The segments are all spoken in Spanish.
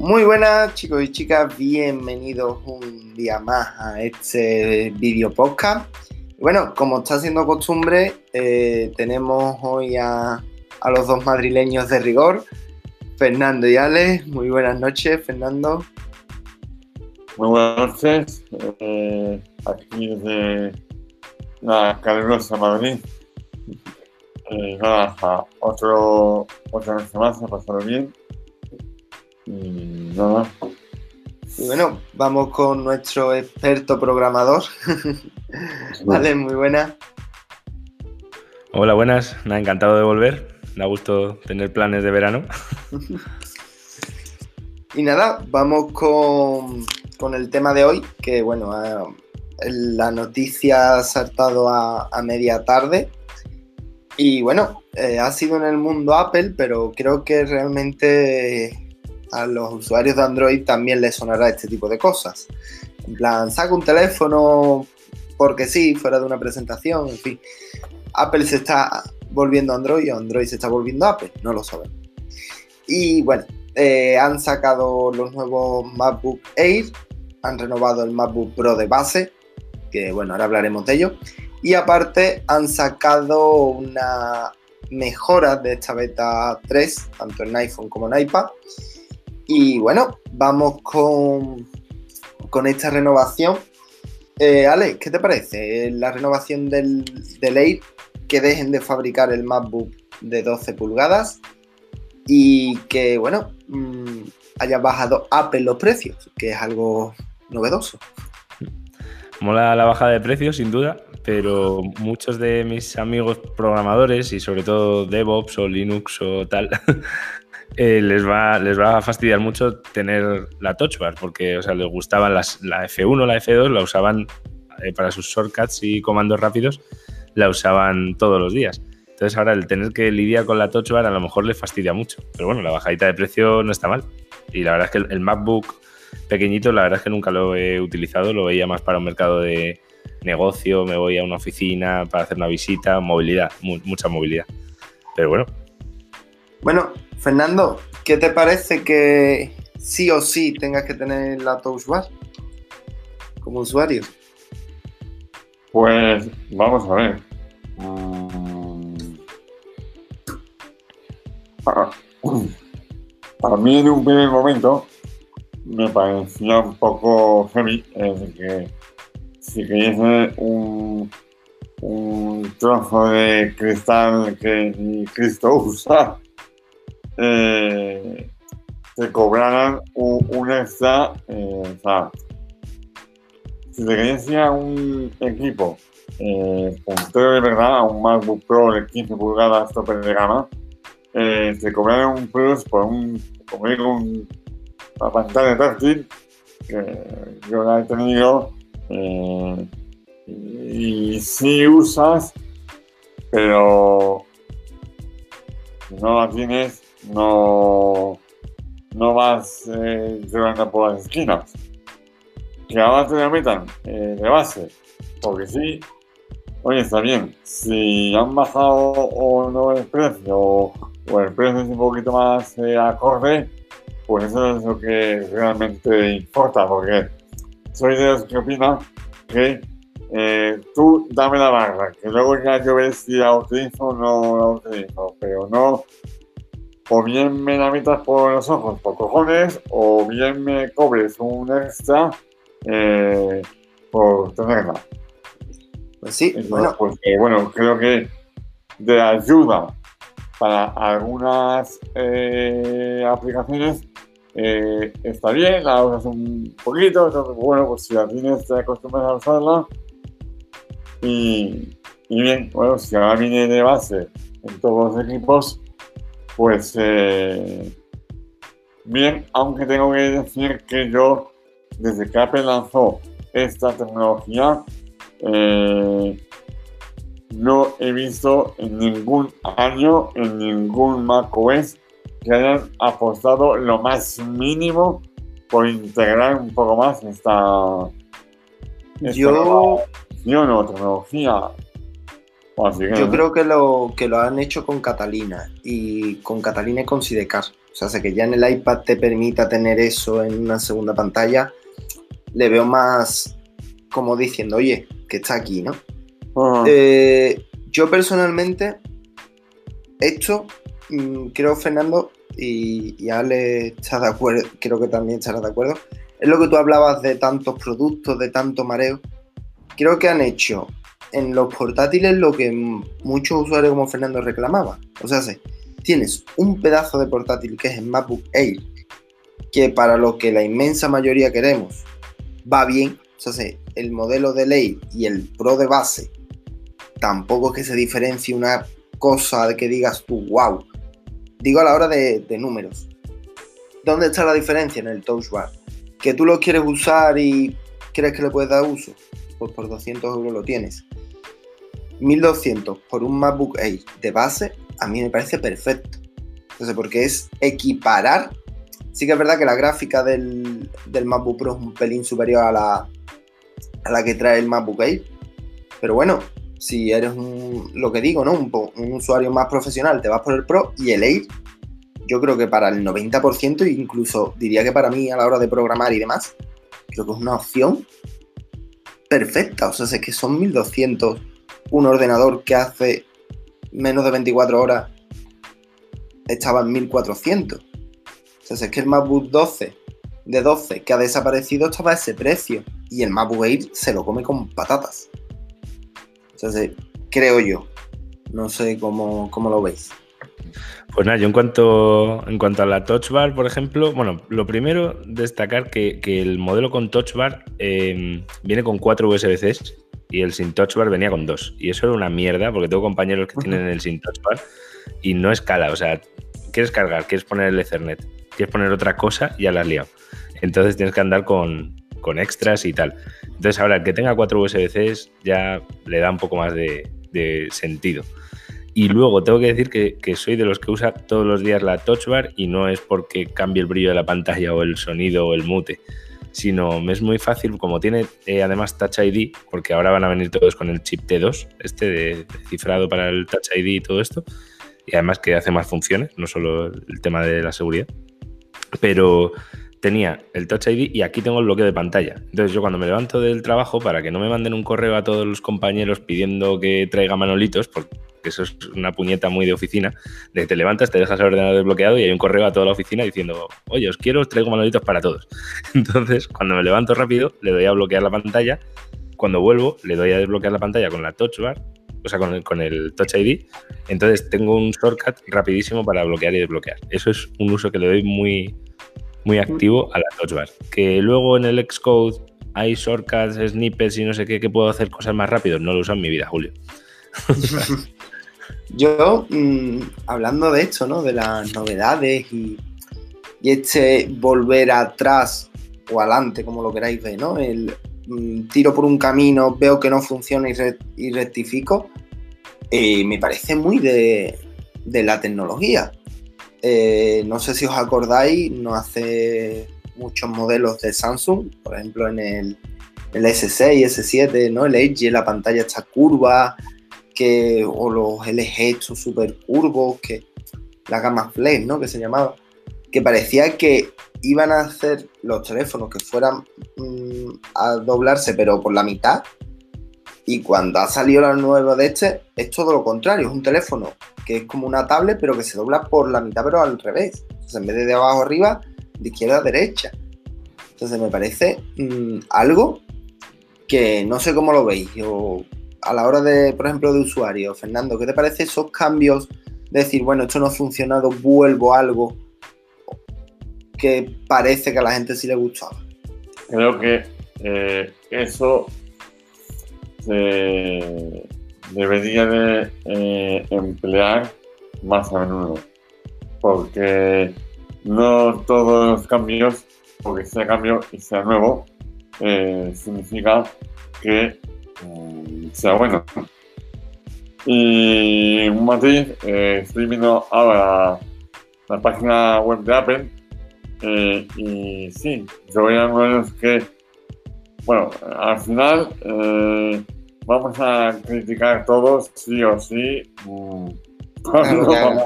Muy buenas chicos y chicas, bienvenidos un día más a este video podcast. Bueno, como está siendo costumbre, eh, tenemos hoy a, los dos madrileños de rigor, Fernando y Alex. Muy buenas noches, Fernando. Muy buenas noches, eh, aquí desde la calurosa Madrid. Eh, nada, otro, otra noche más, ha pasado bien. Nada. Y bueno, vamos con nuestro experto programador. vale, muy buena. Hola, buenas. ha encantado de volver. Me ha gusto tener planes de verano. y nada, vamos con, con, el tema de hoy, que bueno, la noticia ha saltado a, a media tarde. Y bueno, eh, ha sido en el mundo Apple, pero creo que realmente a los usuarios de Android también les sonará este tipo de cosas. En plan, saca un teléfono porque sí, fuera de una presentación, en fin. Apple se está volviendo Android o Android se está volviendo Apple, no lo sabemos. Y bueno, eh, han sacado los nuevos MacBook Air, han renovado el MacBook Pro de base, que bueno, ahora hablaremos de ello. Y aparte han sacado una mejora de esta beta 3, tanto en iPhone como en iPad. Y bueno, vamos con, con esta renovación. Eh, Ale, ¿qué te parece la renovación del, del? Que dejen de fabricar el MacBook de 12 pulgadas y que, bueno, mm, haya bajado Apple los precios, que es algo novedoso. Mola la baja de precios, sin duda, pero muchos de mis amigos programadores y sobre todo DevOps o Linux o tal, Eh, les, va, les va a fastidiar mucho tener la touch bar, porque o sea, les gustaban las, la F1, la F2, la usaban eh, para sus shortcuts y comandos rápidos, la usaban todos los días. Entonces ahora el tener que lidiar con la touch bar a lo mejor les fastidia mucho, pero bueno, la bajadita de precio no está mal. Y la verdad es que el, MacBook pequeñito, la verdad es que nunca lo he utilizado, lo veía más para un mercado de negocio, me voy a una oficina para hacer una visita, movilidad, mucha movilidad. Pero bueno. Bueno, Fernando, ¿qué te parece que sí o sí tengas que tener la Touch como usuario? Pues vamos a ver. Mm. Para, mí en un primer momento me parecía un poco heavy es que si querías un, un trozo de cristal que Cristo usa, eh, te cobraran un, extra, eh, si te querías un equipo eh, puntero de verdad, un MacBook Pro de 15 pulgadas tope de gama, eh, te cobraran un plus por un, digo, un, una pantalla táctil que yo la he tenido eh, y si usas, pero no la tienes no, no vas eh, por las esquinas. Que te la metan de base, porque sí, oye, está bien. Si han bajado o no el precio, o, el precio es un poquito más eh, acorde, pues eso es lo que realmente importa, porque soy de los que opinan que eh, tú dame la barra, que luego ya yo ves si la utilizo o no la utilizo, pero no o bien me la metas por los ojos por cojones, o bien me cobres un extra eh, por tenerla. Pues sí, bueno. Pues, eh, bueno, creo que de ayuda para algunas eh, aplicaciones está bien, la usas un poquito, entonces bueno, pues si la tienes te acostumbras a usarla. Y, y bien, bueno, si ahora viene de base en todos los equipos, pues eh, bien, aunque tengo que decir que yo, desde que Apple lanzó esta tecnología, eh, no he visto en ningún año, en ningún macOS, que hayan apostado lo más mínimo por integrar un poco más esta, esta yo, nueva tecnología. Yo creo que lo, que lo han hecho con Catalina y con Catalina y con Sidecar. O sea, que ya en el iPad te permita tener eso en una segunda pantalla, le veo más como diciendo, oye, que está aquí, ¿no? Eh, yo personalmente, esto, mm, creo, Fernando, y, y Ale está de acuerdo, creo que también estará de acuerdo, es lo que tú hablabas de tantos productos, de tanto mareo. Creo que han hecho en los portátiles lo que muchos usuarios como Fernando reclamaban. O sea, tienes un pedazo de portátil que es el MacBook Air, que para lo que la inmensa mayoría queremos va bien. O sea, el modelo de ley y el Pro de base tampoco es que se diferencie una cosa de que digas tú, wow. Digo a la hora de, de números. ¿Dónde está la diferencia en el Touch Bar? Que tú lo quieres usar y crees que le puedes dar uso, pues por 200 euros lo tienes. 1200 por un MacBook Air de base, a mí me parece perfecto. Entonces, porque es equiparar. Sí que es verdad que la gráfica del, del MacBook Pro es un pelín superior a la, a la que trae el MacBook Air. Pero bueno, si eres un, lo que digo, ¿no? Un, un, usuario más profesional, te vas por el Pro y el Air, yo creo que para el 90%, incluso diría que para mí a la hora de programar y demás, creo que es una opción perfecta. O sea, es que son 1200 un ordenador que hace menos de 24 horas estaba en 1400. O sea, es que el MacBook 12 de 12 que ha desaparecido estaba a ese precio y el MacBook Air se lo come con patatas. O sea, creo yo. No sé cómo, lo veis. Pues nada, yo en cuanto, en cuanto a la Touch Bar, por ejemplo, bueno, lo primero, destacar que, el modelo con Touch Bar eh, viene con cuatro USB-Cs y el sin touch bar venía con dos. Y eso era una mierda, porque tengo compañeros que tienen el sin touch bar y no escala. O sea, quieres cargar, quieres poner el Ethernet, quieres poner otra cosa, ya la has liado. Entonces tienes que andar con, extras y tal. Entonces ahora el que tenga cuatro USB-Cs ya le da un poco más de, sentido. Y luego tengo que decir que, soy de los que usa todos los días la Touch Bar y no es porque cambie el brillo de la pantalla o el sonido o el mute sino me es muy fácil, como tiene eh, además Touch ID, porque ahora van a venir todos con el chip T2, este de, cifrado para el Touch ID y todo esto, y además que hace más funciones, no solo el tema de la seguridad, pero tenía el Touch ID y aquí tengo el bloqueo de pantalla. Entonces yo cuando me levanto del trabajo, para que no me manden un correo a todos los compañeros pidiendo que traiga manolitos, porque que eso es una puñeta muy de oficina, de te levantas, te dejas el ordenador desbloqueado y hay un correo a toda la oficina diciendo, oye, os quiero, os traigo manolitos para todos. Entonces, cuando me levanto rápido, le doy a bloquear la pantalla, cuando vuelvo, le doy a desbloquear la pantalla con la Touch Bar, o sea, con el, con el Touch ID, entonces tengo un shortcut rapidísimo para bloquear y desbloquear. Eso es un uso que le doy muy, muy activo a la Touch Bar. Que luego en el Xcode hay shortcuts, snippets y no sé qué, que puedo hacer cosas más rápido, no lo uso en mi vida, Julio. Yo, mm, hablando de esto, ¿no? De las novedades y, este volver atrás o adelante, como lo queráis ver, ¿no? El mm, tiro por un camino, veo que no funciona y, rectifico, eh, me parece muy de, la tecnología. Eh, no sé si os acordáis, no hace muchos modelos de Samsung, por ejemplo en el, el S6, S7, ¿no? El Edge, la pantalla está curva, o los LG estos super curvos, que la gama Flex, ¿no? Que se llamaba, que parecía que iban a hacer los teléfonos que fueran mm, a doblarse, pero por la mitad. Y cuando ha salido la nueva de este, es todo lo contrario, es un teléfono que es como una tablet, pero que se dobla por la mitad, pero al revés. Entonces, en vez de de abajo arriba, de izquierda a derecha. Entonces, me parece mm, algo que no sé cómo lo veis. Yo a la hora de, por ejemplo, de usuario, Fernando, ¿qué te parece esos cambios de decir, bueno, esto no ha funcionado, vuelvo a algo que parece que a la gente sí le gustaba? Creo que eh, eso se debería de eh, emplear más a menudo, porque no todos los cambios, porque sea cambio y sea nuevo, eh, significa que sea bueno. Y un matiz, eh, estoy viendo ahora la, página web de Apple eh, y sí, yo voy a que, bueno, al final eh, vamos a criticar todos, sí o sí, mm,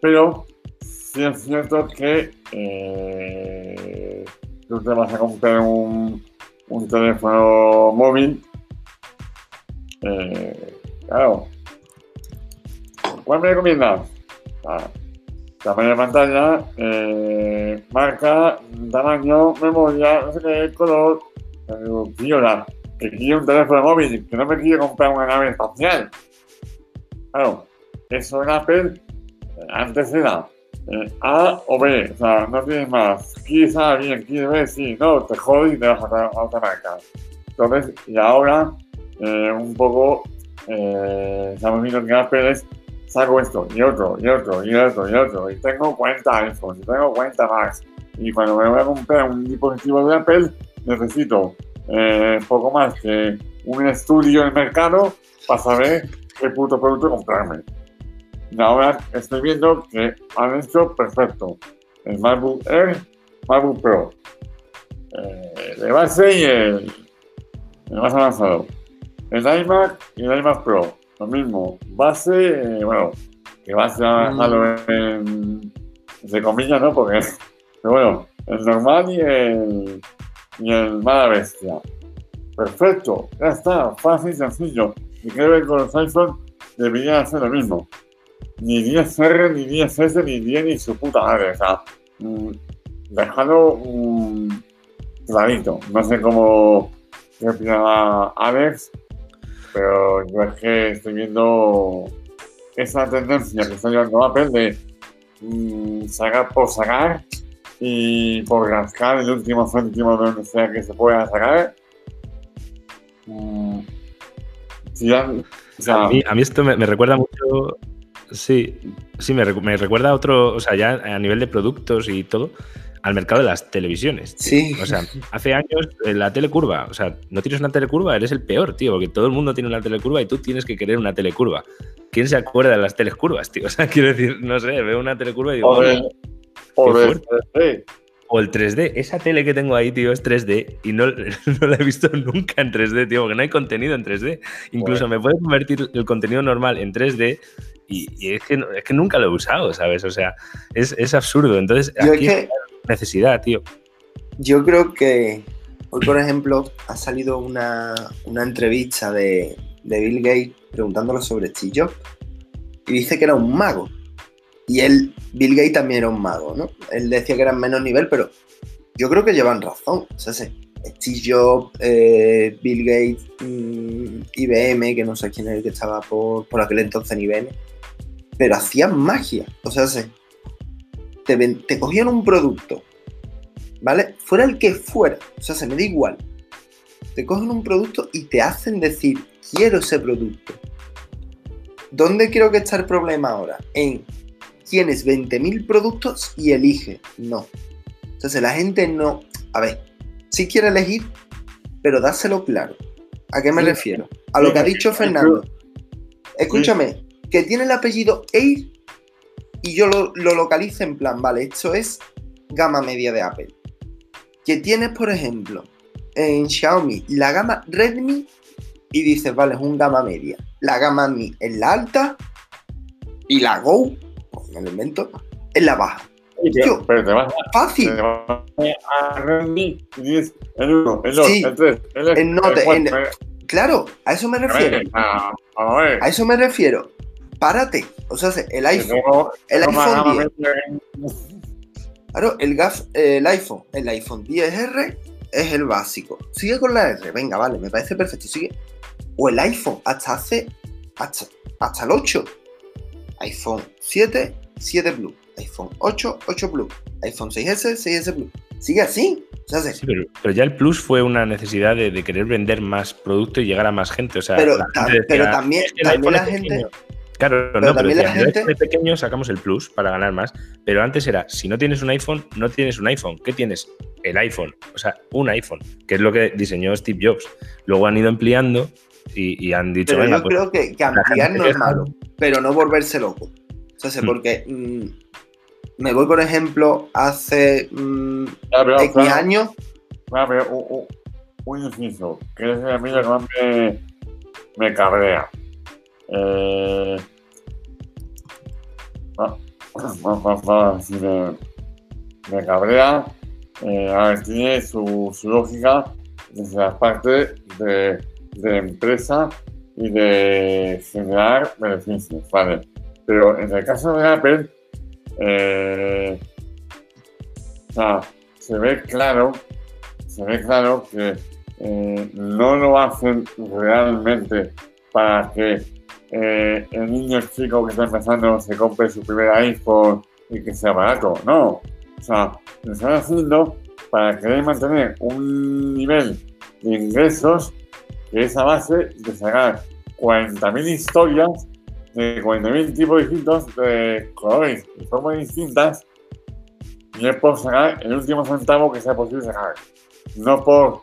pero sí es cierto que eh, tú te vas a comprar un, un teléfono móvil. Eh, claro. ¿Cuál me recomiendas? Ah, tamaño de pantalla, eh, marca, tamaño, memoria, color. Pero, tío, que quiero un teléfono móvil, que no me quiero comprar una nave espacial. Claro, eso en Apple eh, antes era eh, A o B, o sea, no tienes más. A, bien, quieres B, sí, no, te jodes y te vas a otra, a otra marca. Entonces, y ahora, eh, un poco, eh, estamos viendo que Apple es, saco esto, y otro, y otro, y otro, y otro, y tengo 40 iPhones, y tengo 40 Macs, y cuando me voy a comprar un dispositivo de Apple, necesito eh, poco más que un estudio en el mercado para saber qué puto producto comprarme. Y ahora estoy viendo que han hecho perfecto. El MacBook Air, MacBook Pro. Eh, de base y el, el más avanzado. El iMac y el iMac Pro. Lo mismo. Base, eh, bueno, que base avanzado en, entre comillas, ¿no? Porque, pero bueno, el normal y el, y el mala bestia. Perfecto, ya está, fácil y sencillo. Y creo que con los iPhone debería hacer lo mismo. Ni 10R, ni 10S, ni 10 ni su puta madre. O sea, mm, dejarlo mm, clarito. No sé cómo qué opina Alex, pero yo es que estoy viendo esa tendencia que está llevando Apple de mm, sacar por sacar y por rascar el último céntimo de donde sea que se pueda sacar. Mm, A mí, esto me, recuerda mucho. Sí, sí, me, me recuerda a otro, o sea, ya a nivel de productos y todo, al mercado de las televisiones. tío. Sí. O sea, hace años eh, la telecurva, o sea, no tienes una telecurva, eres el peor, tío, porque todo el mundo tiene una telecurva y tú tienes que querer una telecurva. ¿Quién se acuerda de las telecurvas, tío? O sea, quiero decir, no sé, veo una telecurva y digo, qué de fuerte. 3D. O el 3D. Esa tele que tengo ahí, tío, es 3D y no, no la he visto nunca en 3D, tío, porque no hay contenido en 3D. Incluso me puede convertir el contenido normal en 3D y, y es, que, es que nunca lo he usado, ¿sabes? O sea, es, es absurdo. Entonces, Yo es aquí que necesidad, tío. yo creo que hoy, por ejemplo, ha salido una, una entrevista de, de Bill Gates preguntándolo sobre Steve Jobs y dice que era un mago. Y él, Bill Gates también era un mago, ¿no? Él decía que era en menos nivel, pero yo creo que llevan razón. O sea, se- Steve Jobs, eh, Bill Gates, mm, IBM, que no sé quién es el que estaba por, por aquel entonces en IBM, pero hacían magia. O sea, se, te, ven- te cogían un producto, ¿vale? Fuera el que fuera, o sea, se me da igual. Te cogen un producto y te hacen decir, quiero ese producto. ¿Dónde creo que está el problema ahora? En tienes 20.000 productos y elige. No. Entonces la gente no... A ver, sí quiere elegir, pero dáselo claro. ¿A qué me Sí. refiero? A lo que ha dicho Fernando. Escúchame, que tiene el apellido Air y yo lo, lo localizo en plan, vale, esto es gama media de Apple. Que tienes, por ejemplo, en Xiaomi la gama Redmi y dices, vale, es un gama media. La gama Mi es la alta y la Go, me lo invento, es la baja. Tío, Pero te vas Fácil. te vas a Redmi y dices el 1, el 2, Sí. el 3, el X, El el el- Claro, a eso me refiero. A a ver. A eso me refiero. Párate. O sea, el iPhone. tengo- El iPhone gama 10. media Claro, el, gaf, el iPhone, el iPhone 10R es el básico. Sigue con la R, venga, vale, me parece perfecto, sigue. O el iPhone, hasta hace, hasta, hasta el 8. iPhone 7, 7 Plus. iPhone 8, 8 Plus. iPhone 6S, 6S Plus. Sigue así. O sea, se- Sí, pero, pero ya el Plus fue una necesidad de, de querer vender más producto y llegar a más gente. O sea, pero, la ta- gente decía, pero también, "Es que el también la gente... pequeño". Claro, pero no, pero la decían, "El gente- es pequeño, sacamos el Plus para ganar más. Pero antes era, si no tienes un iPhone, no tienes un iPhone. ¿Qué tienes? El iPhone. O sea, un iPhone, que es lo que diseñó Steve Jobs. Luego han ido ampliando y, y han dicho, Pero yo pues, creo que, que la ampliar no es malo, pero no volverse loco. O sea, sé, Mm. porque mm, me voy, por ejemplo, hace mm, Ya, pero, X claro, años, claro, pero un, un- un inciso, que es a mí que más me, me cabrea. Eh, ah, si me, me cabrea, eh, a ver, tiene su, su lógica desde la parte de, de empresa y de generar beneficios, ¿vale? Pero en el caso de Apple, eh, o sea, se ve claro, se ve claro que eh, no lo hacen realmente para que eh, el niño chico que está empezando se compre su primer iPhone y que sea barato. No, o sea, lo están haciendo para querer mantener un nivel de ingresos que es a base de sacar 40.000 historias de 40.000 tipos distintos de colores y formas distintas y es por sacar el último centavo que sea posible sacar. No por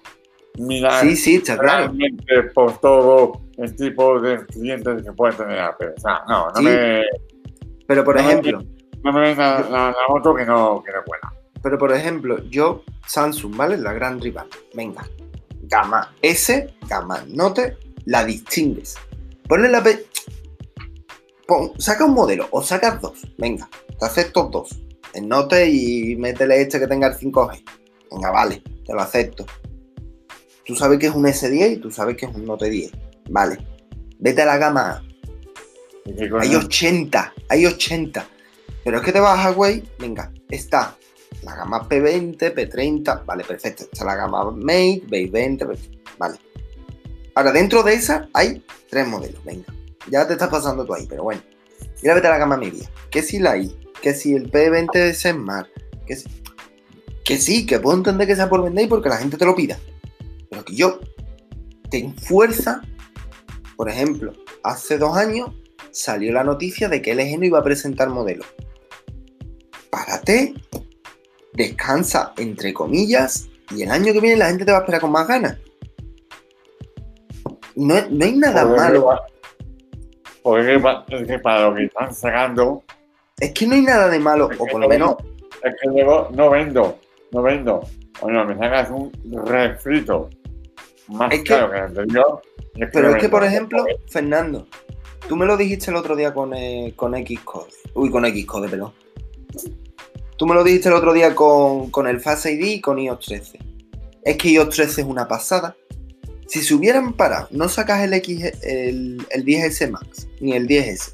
mirar Sí, sí, está claro. por todo el tipo de clientes que puede tener Apple. O sea, no, no Sí. me, Pero por No, ejemplo, no me la, la moto que no, que no cuela. pero por ejemplo, yo, Samsung, ¿vale? La gran rival. Venga. Gama S, gama Note, la distingues. Ponle la P. Pon- saca un modelo o sacas dos. Venga, te acepto dos. El Note y métele este que tenga el 5G. Venga, vale, te lo acepto. Tú sabes que es un S10 y tú sabes que es un Note 10. Vale. Vete a la gama A. Hay el- 80, hay 80. Pero es que te vas a Huawei, venga, está la gama P20, P30, vale, perfecto. Está la gama Mate, Base 20, perfecto, vale. Ahora, dentro de esa hay tres modelos, venga. Ya te estás pasando tú ahí, pero bueno. Mira, vete a la gama media. Que si la I, que si el P20 es Smart, que si... Que sí, que puedo entender que sea por vender y porque la gente te lo pida. Yo ten fuerza, por ejemplo, hace dos años salió la noticia de que LG no iba a presentar modelo. Párate, descansa, entre comillas, y el año que viene la gente te va a esperar con más ganas. No, no hay nada Porque malo, Porque es que para lo que están sacando, es que no hay nada de malo, o por lo menos, es que luego no vendo, no vendo. Bueno, me sacas un refrito más Es que- caro que el anterior. y pero es que por ejemplo, Fernando, tú me lo dijiste el otro día con, eh, con Xcode, uy, con Xcode, perdón. Tú me lo dijiste el otro día con, con el Face ID y con iOS 13. Es que iOS 13 es una pasada. Si se hubieran parado, no sacas el, X, el, el 10S Max ni el 10S,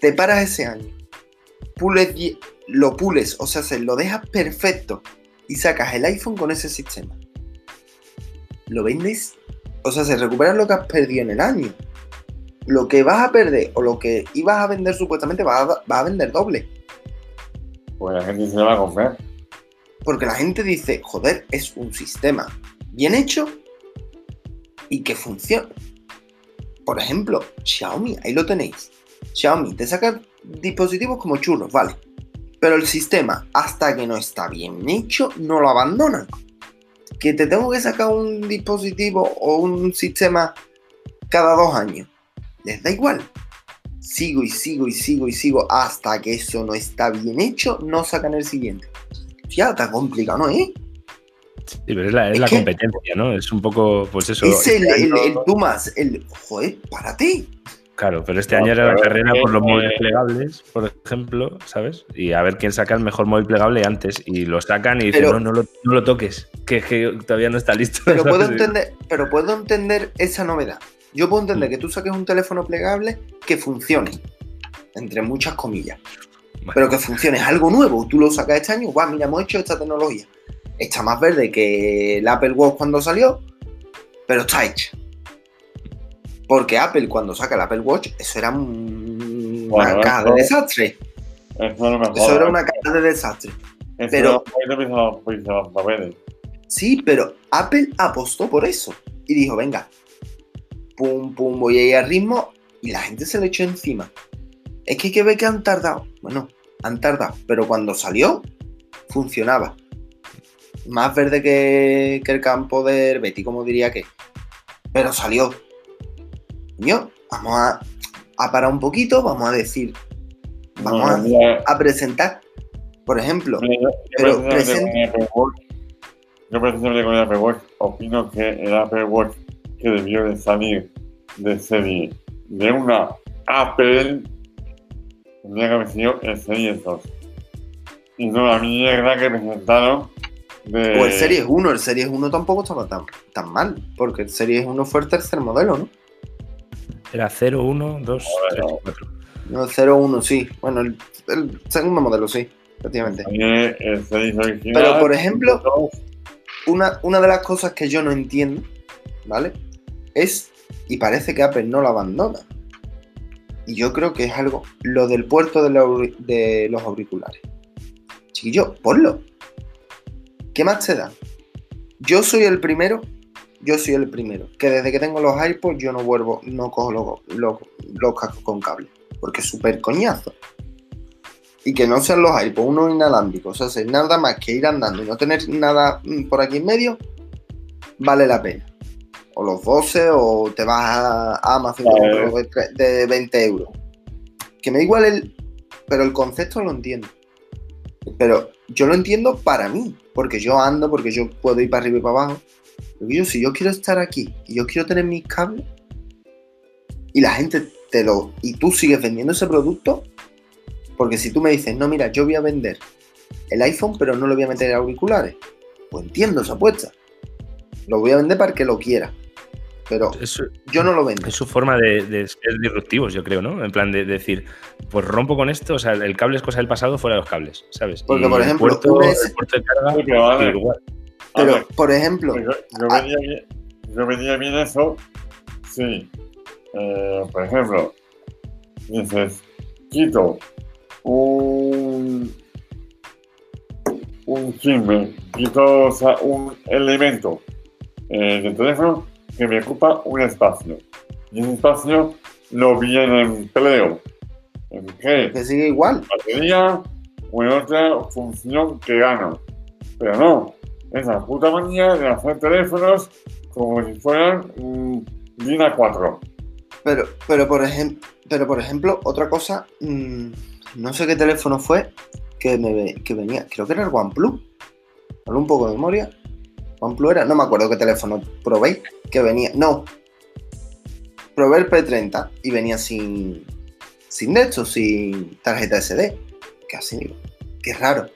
te paras ese año, pules, lo pules, o sea, se lo dejas perfecto y sacas el iPhone con ese sistema. Lo vendes, o sea, se recupera lo que has perdido en el año. Lo que vas a perder o lo que ibas a vender supuestamente vas a, vas a vender doble. Pues la gente se va a comprar. Porque la gente dice, joder, es un sistema bien hecho y que funciona. Por ejemplo, Xiaomi, ahí lo tenéis. Xiaomi te saca dispositivos como churros, vale. Pero el sistema, hasta que no está bien hecho, no lo abandonan. Que te tengo que sacar un dispositivo o un sistema cada dos años. Les da igual. Sigo y sigo y sigo y sigo hasta que eso no está bien hecho, no sacan el siguiente. Ya, está complicado, ¿no? ¿Eh? Sí, pero es la, es Es la que- competencia, ¿no? Es un poco, pues eso. Es el, este el, año- el Pumas, el. Joder, párate. Claro, pero este No, año era la carrera por los móviles plegables, por ejemplo, ¿sabes? Y a ver quién saca el mejor móvil plegable antes. Y lo sacan y dicen, Pero- no, no lo, no lo toques, que, que todavía no está listo. Pero puedo entender, pero puedo entender esa novedad. Yo puedo entender que tú saques un teléfono plegable que funcione. Entre muchas comillas. Bueno. Pero que funcione, es algo nuevo. Tú lo sacas este año, guau, mira, hemos hecho esta tecnología. Está más verde que el Apple Watch cuando salió, pero está hecha. Porque Apple cuando saca el Apple Watch, eso era un- una caja de desastre. Eso no me Eso era una caja de desastre. Eso pero- no papeles. Sí, pero Apple apostó por eso. Y dijo, venga, pum, pum, voy a ir al ritmo. Y la gente se le echó encima. Es que hay que ver que han tardado. Bueno, han tardado. Pero cuando salió, funcionaba. Más verde que, que el campo de Betty, como diría que. Pero salió. Vamos a, a parar un poquito, vamos a decir. Vamos No, a, presentar. Por ejemplo, yo- pero precisamente con el Apple Watch, Yo precisamente con el Watch opino que el Apple Watch que debió de salir de serie de una Apple tendría que haber sido el Series 2. Y no la mierda que presentaron de... O el Series 1, el Series 1 tampoco estaba tan, tan mal, porque el Series 1 fue el tercer modelo, ¿no? Era 0, 1, 2, 3, 4. No, el 0, 1, sí. Bueno, el, el segundo modelo, sí, efectivamente. Pero, por ejemplo, una, una de las cosas que yo no entiendo, ¿vale? Es, y parece que Apple no la abandona. Y yo creo que es algo, lo del puerto de, la auri- de los auriculares. Chiquillo, ponlo. ¿Qué más te da? Yo soy el primero, yo soy el primero, que desde que tengo los iPods yo no vuelvo, no cojo los, los, los cascos con cable, porque es súper coñazo. Y que no sean los iPods unos inalámbricos, o sea, si nada más que ir andando y no tener nada mm, por aquí en medio, vale la pena. O los 12 o te vas a Amazon Vale. de 20 euros. Que me da igual el... Pero el concepto lo entiendo. Pero yo lo entiendo para mí, porque yo ando, porque yo puedo ir para arriba y para abajo. Yo, si yo quiero estar aquí y yo quiero tener mis cables y la gente te lo. y tú sigues vendiendo ese producto, porque si tú me dices, no, mira, yo voy a vender el iPhone, pero no le voy a meter auriculares, pues entiendo esa apuesta. Lo voy a vender para que lo quiera. Pero yo no lo vendo. es su forma de, de ser disruptivos, yo creo, ¿no? En plan de, decir, pues rompo con esto, o sea, el cable es cosa del pasado fuera de los cables, ¿sabes? Porque, Y por el ejemplo, puerto, el puerto de carga, igual. Pero, ver, por ejemplo, yo, yo Ah. vería bien, yo vería bien eso si, eh, por ejemplo, dices, quito un, un chisme, quito o sea, un elemento eh, del teléfono que me ocupa un espacio. Y ese espacio lo bien empleo. ¿En qué? que sigue igual. batería o en otra función que gano. Pero no, es la puta manía de hacer teléfonos como si fueran un Lina 4. Pero, pero, por pero por ejemplo, otra cosa, mm, no sé qué teléfono fue que, me, que venía, creo que era el OnePlus. Hablo un poco de memoria. OnePlus era, no me acuerdo qué teléfono probé, que venía, no. Probé el P30 y venía sin, sin de sin tarjeta SD. Qué raro.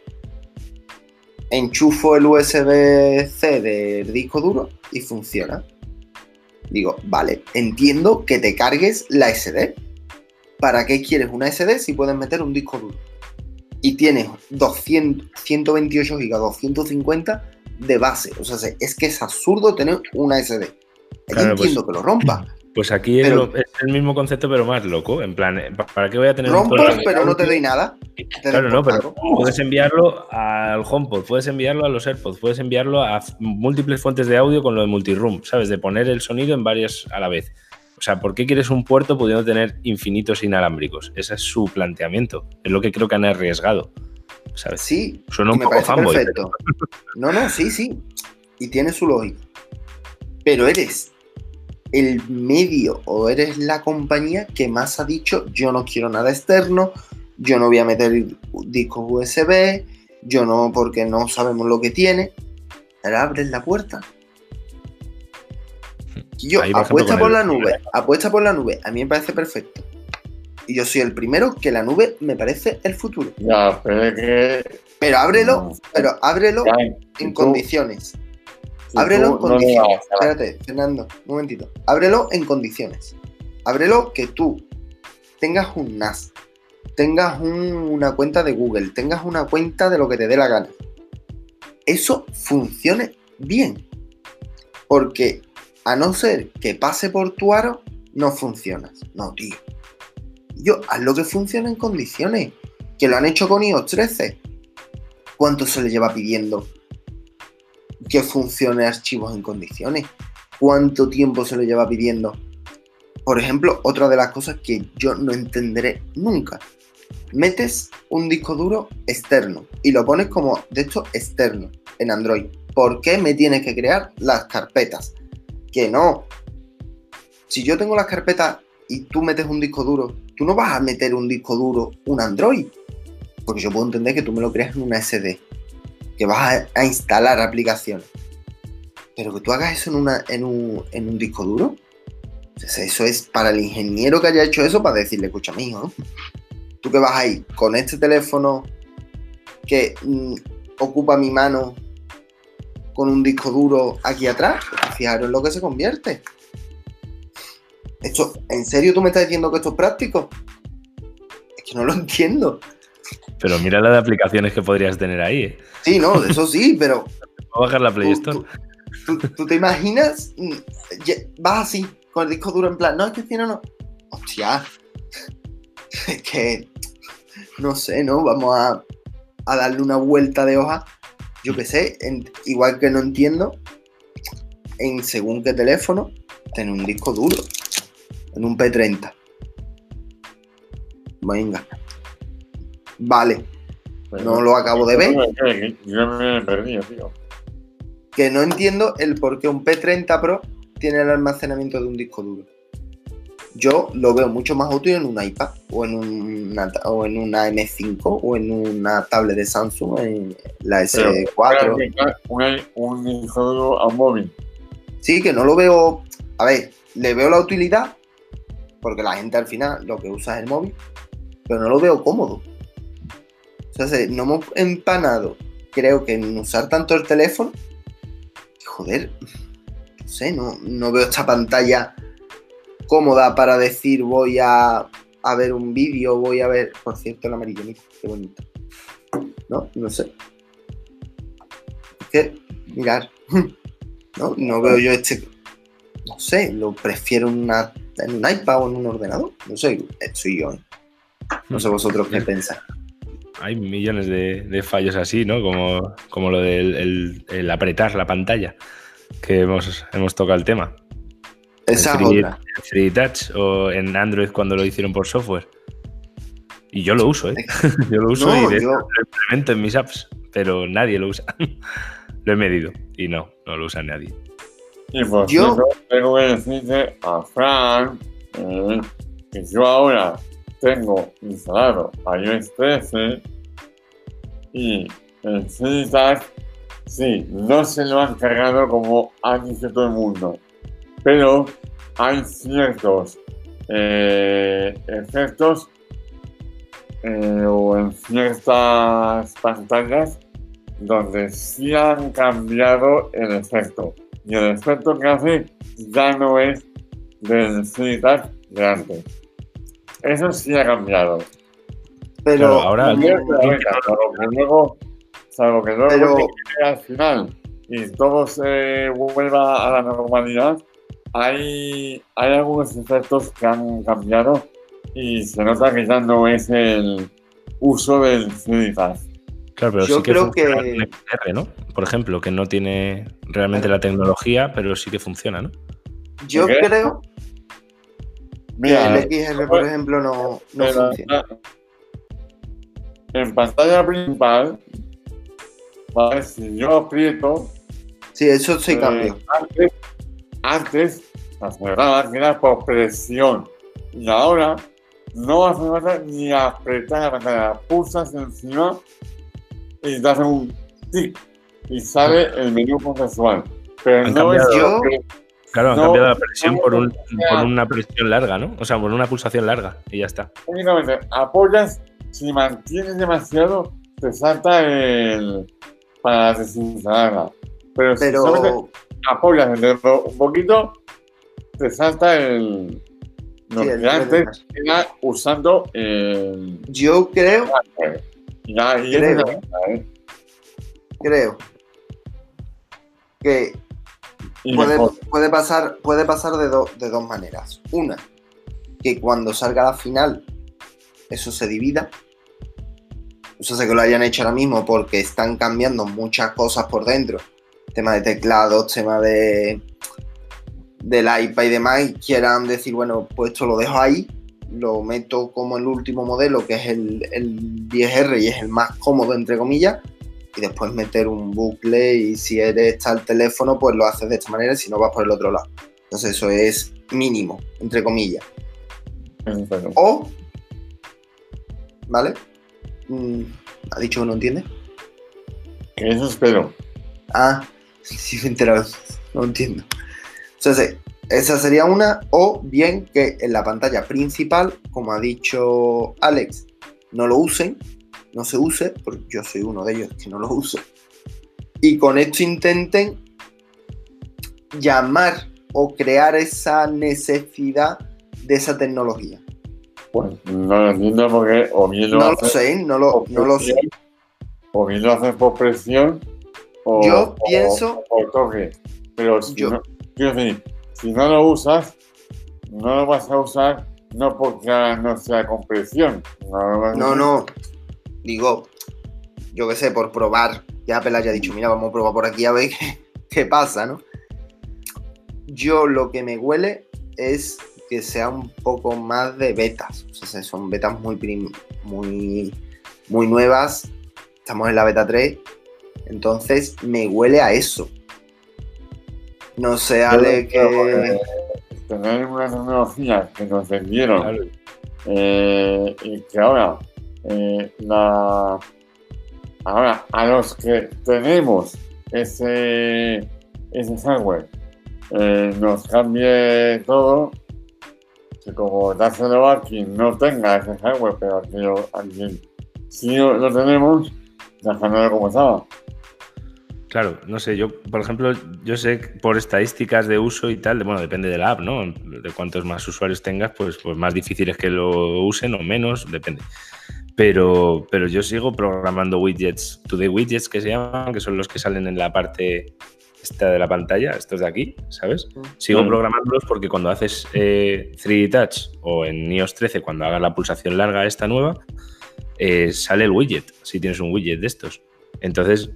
Enchufo el USB-C del disco duro y funciona. Digo, vale, entiendo que te cargues la SD. ¿Para qué quieres una SD si puedes meter un disco duro? Y tienes 200, 128 GB, 250 de base. O sea, se- es que es absurdo tener una SD. Claro, entiendo que lo rompa. Pues aquí es, Pero- lo- es el mismo concepto, pero más loco. En plan, eh, ¿pa- ¿para qué voy a tener Rompo, puerto de pero no te doy nada. Te Claro, no, pero puedes enviarlo al HomePod, puedes enviarlo a los AirPods, puedes enviarlo a múltiples fuentes de audio con lo de multiroom, ¿sabes? De poner el sonido en varias a la vez. O sea, ¿por qué quieres un puerto pudiendo tener infinitos inalámbricos? Ese es su planteamiento. Es lo que creo que han arriesgado. ¿Sabes? Sí, Suena un me poco parece fanboy. perfecto. No, no, sí, sí. Y tiene su lógica. Pero eres el medio o eres la compañía que más ha dicho yo no quiero nada externo, yo no voy a meter discos USB, yo no porque no sabemos lo que tiene. Ahora abres la puerta. Y yo, apuesta por el- la nube, apuesta por la nube. A mí me parece perfecto. Y yo soy el primero que la nube me parece el futuro. Ya, pero es que. Pero ábrelo, No. pero ábrelo ya, en tú- condiciones. Ábrelo en condiciones. Espérate, Fernando, un momentito. Ábrelo en condiciones. Ábrelo que tú tengas un NAS, tengas un- una cuenta de Google, tengas una cuenta de lo que te dé la gana. Eso funcione bien. Porque a no ser que pase por tu aro, no funcionas. No, tío. Yo, haz lo que funcione en condiciones. Que lo han hecho con iOS 13. ¿Cuánto se le lleva pidiendo que funcione archivos en condiciones? ¿Cuánto tiempo se le lleva pidiendo? Por ejemplo, otra de las cosas que yo no entenderé nunca. Metes un disco duro externo y lo pones como de esto externo en Android. ¿Por qué me tienes que crear las carpetas? Que no. Si yo tengo las carpetas y tú metes un disco duro, tú no vas a meter un disco duro, un Android. Porque yo puedo entender que tú me lo creas en una SD que vas a, instalar aplicaciones. Pero que tú hagas eso en, en, un, en un disco duro, eso es para el ingeniero que haya hecho eso para decirle, escucha, mijo, ¿Tú qué vas ahí? Con este teléfono que mm, ocupa mi mano con un disco duro aquí atrás. Fijaros en lo que se convierte. Esto, ¿En serio tú me estás diciendo que esto es práctico? Es que no lo entiendo. Pero mira la de aplicaciones que podrías tener ahí. ¿eh? Sí, no, eso sí, pero. Voy a bajar la Play Store. ¿Tú, tú, te imaginas? Mm, vas así, con el disco duro en plan, no, es que si no, no. Hostia. Es que. No sé, ¿no? Vamos a, a darle una vuelta de hoja. Yo qué sé, en, igual que no entiendo, en según qué teléfono, tener un disco duro. En un P30. Venga. Vale. no lo acabo de ver. Yo me he perdido, tío. Que no entiendo el por qué un P30 Pro tiene el almacenamiento de un disco duro. Yo lo veo mucho más útil en un iPad o en una, o en una M5 o en una tablet de Samsung, en la S4. Un, un disco duro a móvil. Sí, que no lo veo. A ver, le veo la utilidad, porque la gente al final lo que usa es el móvil, pero no lo veo cómodo. O sea, no hemos empanado, creo que en usar tanto el teléfono. Joder, no sé, no, no veo esta pantalla cómoda para decir voy a, a ver un vídeo, voy a ver. Por cierto, el amarillo, qué bonito. No, no sé. Es que, mirar, no, no veo yo este. No sé, lo prefiero en, una, en un iPad o en un ordenador. No sé, soy yo. ¿eh? No sé vosotros qué pensáis hay millones de, fallos así, ¿no? Como, como lo del el, apretar la pantalla, que hemos, hemos tocado el tema. Esa free, otra. Free Touch o en Android cuando lo hicieron por software. Y yo lo uso, ¿eh? yo lo uso y de yo... lo implemento en mis apps, pero nadie lo usa. lo he medido y no, no lo usa nadie. Y por yo tengo que decirte a Fran eh, que yo ahora tengo instalado iOS 13 y el CDTAG, sí, no se lo han cargado como ha dicho todo el mundo, pero hay ciertos eh, efectos eh, o en ciertas pantallas donde sí han cambiado el efecto. Y el efecto que hace ya no es del CDTAG de antes. Eso sí ha cambiado. Pero ahora. luego, salvo que luego al final y todo se vuelva a la normalidad, hay, hay algunos efectos que han cambiado y se nota que ya no es el uso del CDFAS. Claro, pero sí que creo que ¿no? Por ejemplo, que no tiene realmente la tecnología, pero sí que funciona, ¿no? Yo creo Mira, el XR, por ejemplo, no, no funciona. En pantalla principal, ¿vale? si yo aprieto. Sí, eso sí cambia. Antes, antes aceleraba era por presión. Y ahora no hace falta ni apretar la pantalla. Pulsas encima y das un tic y sale el menú consensual. Pero no es yo. Claro, han cambiado la presión por, un, por, una presión larga, ¿no? O sea, por una pulsación larga y ya está. Únicamente apoyas, si mantienes demasiado, te salta el. para desinstalarla. Pero, si solamente apoyas el dedo un poquito, te salta el. Lo que antes era usando el. Yo creo. Ya, y creo, ¿eh? creo que Puede, pasar, puede pasar de, de dos maneras. Una, que cuando salga la final eso se divida. Eso sé que lo hayan hecho ahora mismo porque están cambiando muchas cosas por dentro. Tema de teclados, tema de del iPad y demás. Y quieran decir, bueno, pues esto lo dejo ahí. Lo meto como el último modelo, que es el, el 10R y es el más cómodo, entre comillas y después meter un bucle y si eres está el teléfono, pues lo haces de esta manera, si no vas por el otro lado. Entonces eso es mínimo, entre comillas. O, ¿vale? Mm, ¿Ha dicho que no entiende? Que eso espero. Ah, sí me he enterado, no entiendo. Entonces, esa sería una, o bien que en la pantalla principal, como ha dicho Alex, no lo usen, no se use, porque yo soy uno de ellos que no lo uso. Y con esto intenten llamar o crear esa necesidad de esa tecnología. Pues no lo entiendo porque o bien lo No lo hacen sé, no lo, por no lo sé. presión, o bien lo hacen por presión o, Yo o- pienso- o por toque. Pero si Yo- no, quiero decir, si no lo usas, no lo vas a usar no porque no sea con presión. No, no. Digo, yo qué sé, por probar. Ya Apple haya dicho, mira, vamos a probar por aquí a ver qué, qué pasa, ¿no? Yo lo que me huele es que sea un poco más de betas. O sea, son betas muy, prim- muy, muy nuevas. Estamos en la beta 3. Entonces me huele a eso. No sé, Ale, que... eh, tener una tecnología que nos vendieron Claro. eh, y que ahora eh, la ahora a los que tenemos ese ese hardware eh, nos cambie todo que como dárselo a quien no tenga ese hardware pero a quien, sí lo, tenemos dejándolo como estaba Claro, no sé, yo, por ejemplo, yo sé por estadísticas de uso y tal, de- bueno, depende de la app, ¿no? De cuántos más usuarios tengas, pues, pues más difícil es que lo usen o menos, depende. Pero, pero yo sigo programando widgets, today widgets que se llaman, que son los que salen en la parte esta de la pantalla, estos de aquí, ¿sabes? Sigo Mm. programándolos porque cuando haces eh, 3D Touch o en iOS 13, cuando hagas la pulsación larga esta nueva, eh, sale el widget, si tienes un widget de estos. Entonces,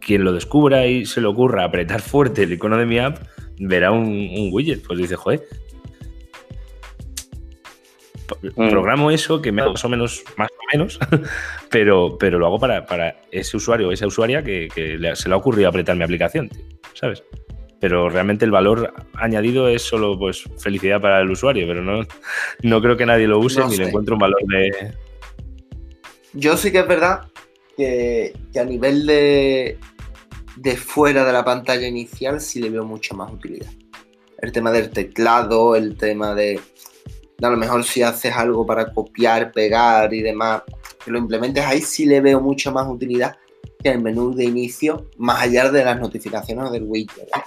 quien lo descubra y se le ocurra apretar fuerte el icono de mi app, verá un, un widget. Pues dice, joder. Mm. Programo eso que me hago más o menos, más menos, pero, pero lo hago para, para ese usuario o esa usuaria que, que le- se le ha ocurrido apretar mi aplicación, tío, ¿sabes? Pero realmente el valor añadido es solo pues felicidad para el usuario, pero no, no creo que nadie lo use No ni le encuentre un valor de. Yo sí que es verdad que, que a nivel de, de fuera de la pantalla inicial sí le veo mucha más utilidad. El tema del teclado, el tema de a lo mejor si haces algo para copiar, pegar y demás, que lo implementes ahí sí le veo mucha más utilidad que el menú de inicio, más allá de las notificaciones del widget. ¿eh?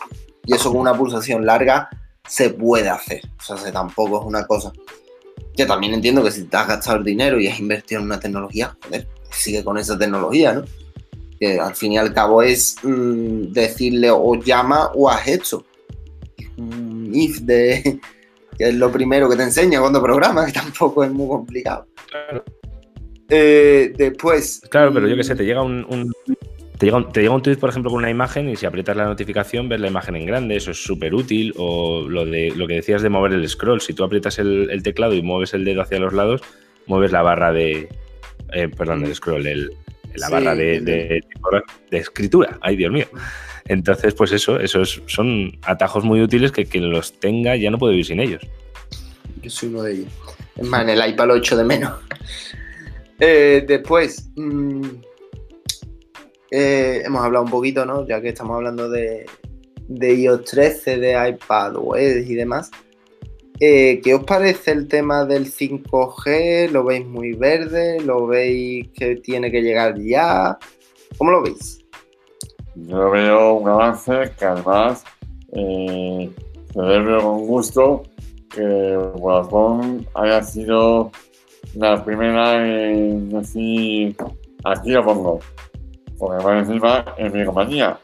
Y eso con una pulsación larga se puede hacer. O sea, se- tampoco es una cosa. Que también entiendo que si te has gastado el dinero y has invertido en una tecnología, joder, sigue con esa tecnología, ¿no? Que al fin y al cabo es mm, decirle o llama o haz esto. Un if de que es lo primero que te enseña cuando programas, que tampoco es muy complicado. Claro. Eh, después. Claro, pero yo qué sé, mm, te llega un, un- te, llega un, te llega un tweet, por ejemplo, con una imagen y si aprietas la notificación ves la imagen en grande, eso es súper útil. O lo, de, lo que decías de mover el scroll, si tú aprietas el, el teclado y mueves el dedo hacia los lados, mueves la barra de... eh, perdón, el scroll, el, la Sí, barra de, entiendo. de- de escritura. Ay, Dios mío. Entonces, pues eso, esos son atajos muy útiles que quien los tenga ya no puede vivir sin ellos. Yo soy uno de ellos. Es más, en el iPad lo echo de menos. Eh, después, mm, eh, hemos hablado un poquito, ¿no? Ya que estamos hablando de, de iOS 13, de iPad OS y demás. Eh, ¿Qué os parece el tema del 5G? ¿Lo veis muy verde? ¿Lo veis que tiene que llegar ya? ¿Cómo lo veis? Yo veo un avance que además eh, celebro con gusto que Vodafone haya sido la primera en decir aquí lo pongo, porque por encima es mi compañía.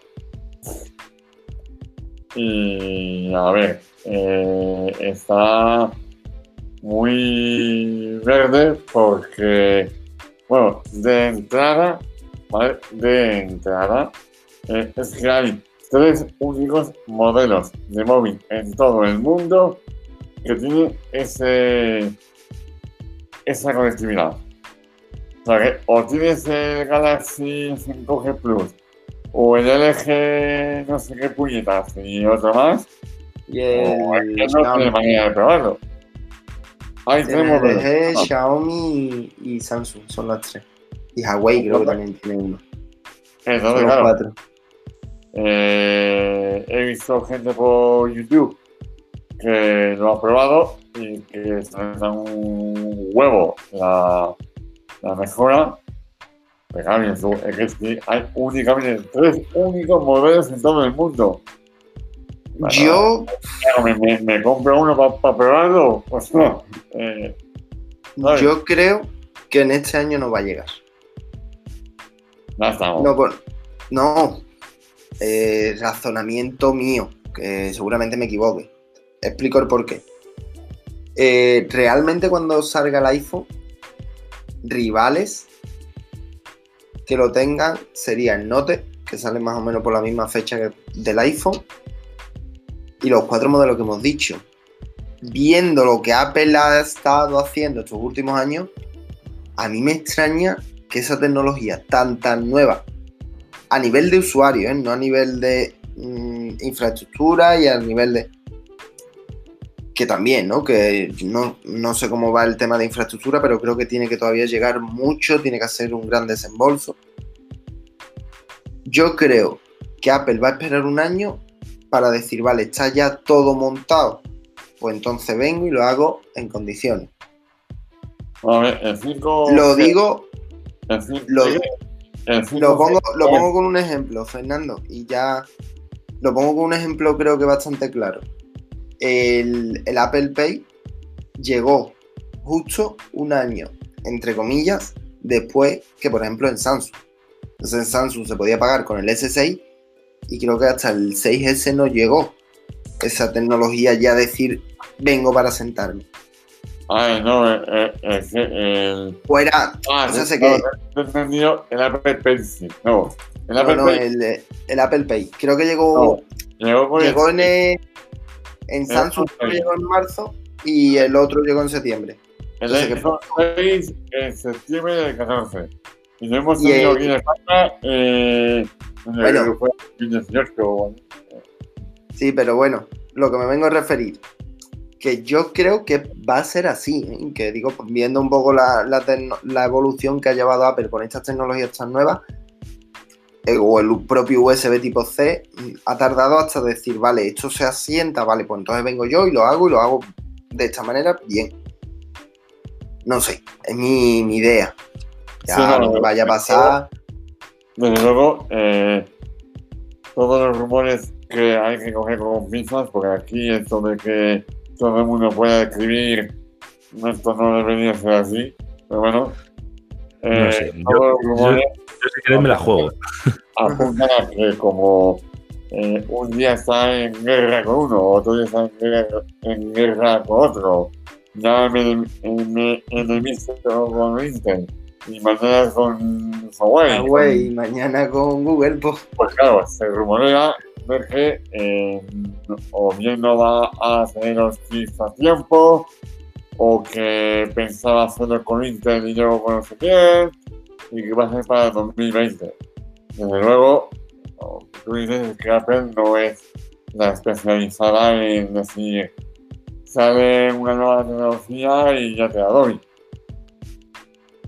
Y a ver, eh, está muy verde porque, bueno, de entrada, ¿vale? De entrada, eh, es que hay tres únicos modelos de móvil en todo el mundo que tienen ese, esa conectividad. O sea que o tienes el Galaxy 5G Plus o el LG no sé qué puñetas y otro más, Y o el que no tiene manera de probarlo. Hay tres modelos. LG, Ah, Xiaomi y Samsung son las tres. Y Huawei creo que también tiene uno. Entonces, claro, cuatro. Eh, he visto gente por YouTube que lo ha probado y que da un huevo la, la mejora, eso, es que hay únicamente tres únicos modelos en todo el mundo. yo. Me, compro uno para probarlo. Pues no. Eh, yo creo que en este año no va a llegar. No, no, eh, razonamiento mío, que seguramente me equivoque. Explico el por qué. Eh, realmente cuando salga el iPhone, rivales que lo tengan sería el Note, que sale más o menos por la misma fecha del iPhone, y los cuatro modelos que hemos dicho. Viendo lo que Apple ha estado haciendo estos últimos años, a mí me extraña que esa tecnología tan tan nueva, a nivel de usuario, ¿eh? no a nivel de mm, infraestructura y a nivel de... Que también, ¿no? Que no, no sé cómo va el tema de infraestructura, pero creo que tiene que todavía llegar mucho, tiene que hacer un gran desembolso. Yo creo que Apple va a esperar un año para decir, vale, está ya todo montado, pues entonces vengo y lo hago en condiciones. A ver, el 5... Lo digo... lo, lo, pongo, con un ejemplo, Fernando, y ya lo pongo con un ejemplo creo que bastante claro. El, el Apple Pay llegó justo un año, entre comillas, después que, por ejemplo, en Samsung. Entonces en Samsung se podía pagar con el S6 y creo que hasta el 6S no llegó esa tecnología ya decir vengo para sentarme. Ay, no, eh, eh, es que el... Fuera, ah, o sea, sé que... entendido el Apple Pencil, no. El Apple no, Pay. El, el, Apple Pay. Creo que llegó... llegó, llegó en, en Samsung, llegó en marzo y el otro llegó en septiembre. El iPhone 6 en septiembre del 14. Y lo hemos tenido aquí en España eh, bueno, 2018. Sí, pero bueno, lo que me vengo a referir que yo creo que va a ser así, ¿eh? que digo, pues, viendo un poco la, la, evolución que ha llevado Apple con estas tecnologías tan nuevas, eh, o el propio USB tipo C, ha tardado hasta decir, vale, esto se asienta, vale, pues entonces vengo yo y lo hago y lo hago de esta manera, bien. No sé, es mi, idea. Ya lo que vaya a pasar. Desde luego, eh, todos los rumores que hay que coger con pinzas, porque aquí es donde que todo el mundo puede escribir, esto no debería ser así, pero bueno. no sé, eh, yo, yo, si queréis me la juego. Apunta que como eh, un día está en guerra con uno, otro día está en guerra, con otro, ya me, me enemisto con Intel y mañana con Huawei. Huawei y mañana con Google. Pues, pues claro, se rumorea ver que eh, o bien no va a tener los chips a tiempo, o que pensaba hacerlo con Intel y luego con no sé quién, y que va a ser para 2020. Desde luego, tú dices que Apple no es la especializada en decir, sale una nueva tecnología y ya te la doy.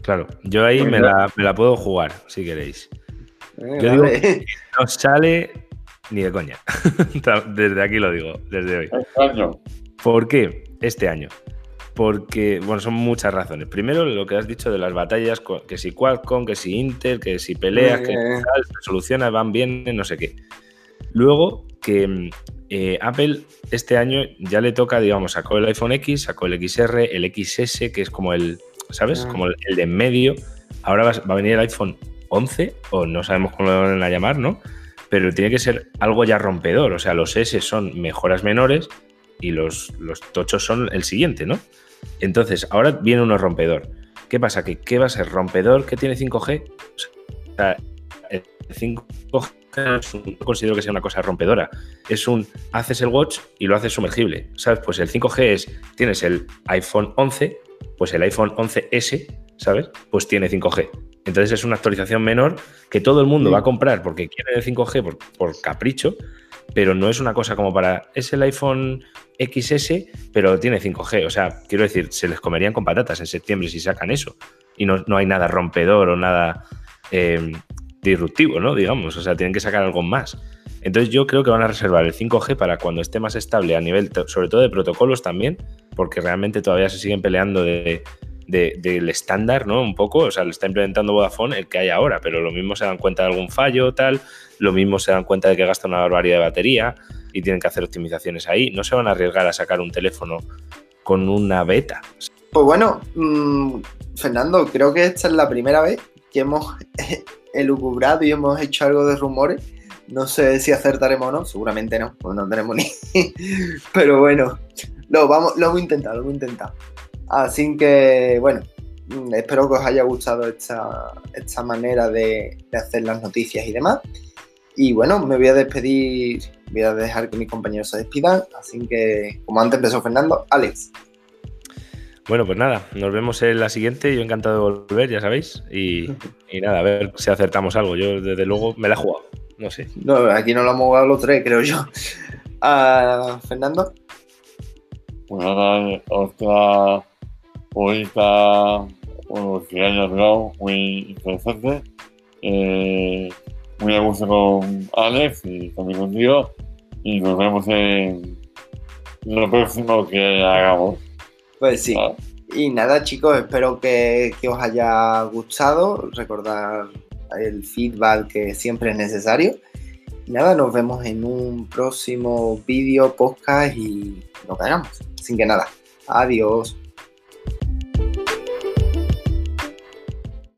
Claro, yo ahí me la, me la, puedo jugar, si queréis. Eh, yo digo que no sale ni de coña. desde aquí lo digo, desde hoy. Este año. ¿Por qué? Este año. Porque, bueno, son muchas razones. Primero, lo que has dicho de las batallas, que si Qualcomm, que si Intel, que si peleas, que tal, van bien, no sé qué. Luego, que eh, Apple este año ya le toca, digamos, sacó el iPhone X, sacó el XR, el XS, que es como el, ¿sabes? Ah. Como el, de en medio. Ahora va, va, a venir el iPhone 11, o no sabemos cómo lo van a llamar, ¿no? pero tiene que ser algo ya rompedor. O sea, los S son mejoras menores y los, los tochos son el siguiente, ¿no? Entonces, ahora viene uno rompedor. ¿Qué pasa? ¿Que, ¿Qué va a ser? ¿Rompedor que tiene 5G? O sea, el 5G no considero que sea una cosa rompedora. Es un, haces el watch y lo haces sumergible. ¿Sabes? Pues el 5G es, tienes el iPhone 11, pues el iPhone 11S, ¿sabes? Pues tiene 5G. Entonces es una actualización menor que todo el mundo va a comprar porque quiere el 5G por, capricho, pero no es una cosa como para. Es el iPhone XS, pero tiene 5G. O sea, quiero decir, se les comerían con patatas en septiembre si sacan eso. Y no, hay nada rompedor o nada eh, disruptivo, ¿no? Digamos. O sea, tienen que sacar algo más. Entonces yo creo que van a reservar el 5G para cuando esté más estable a nivel, sobre todo de protocolos también, porque realmente todavía se siguen peleando de del estándar, ¿no? Un poco, o sea, lo está implementando Vodafone el que hay ahora, pero lo mismo se dan cuenta de algún fallo, tal, lo mismo se dan cuenta de que gasta una barbaridad de batería y tienen que hacer optimizaciones ahí. No se van a arriesgar a sacar un teléfono con una beta. Pues bueno, mmm, Fernando, creo que esta es la primera vez que hemos elucubrado y hemos hecho algo de rumores. No sé si acertaremos o no, seguramente no, pues no tenemos ni. Pero bueno, lo, vamos, lo hemos intentado, lo hemos intentado. Así que, bueno, mm, espero que os haya gustado esta, esta manera de, de, hacer las noticias y demás. Y bueno, me voy a despedir, voy a dejar que mis compañeros se despidan. Así que, como antes empezó Fernando, Alex. Bueno, pues nada, nos vemos en la siguiente. Yo encantado de volver, ya sabéis. Y, y nada, a ver si acertamos algo. Yo, desde luego, me la he jugado. No sé. No, aquí no lo hemos jugado los tres, creo yo. Uh, Fernando. Pues nada, otra bonita, bueno, que haya logrado muy interesante. Eh, muy a gusto con Alex y también contigo. Y nos vemos en lo próximo que hagamos. Pues sí. Ah. Y nada, chicos, espero que, que, os haya gustado. Recordar el feedback que siempre es necesario. Y nada, nos vemos en un próximo vídeo, podcast y lo que hagamos. Sin que nada. Adiós.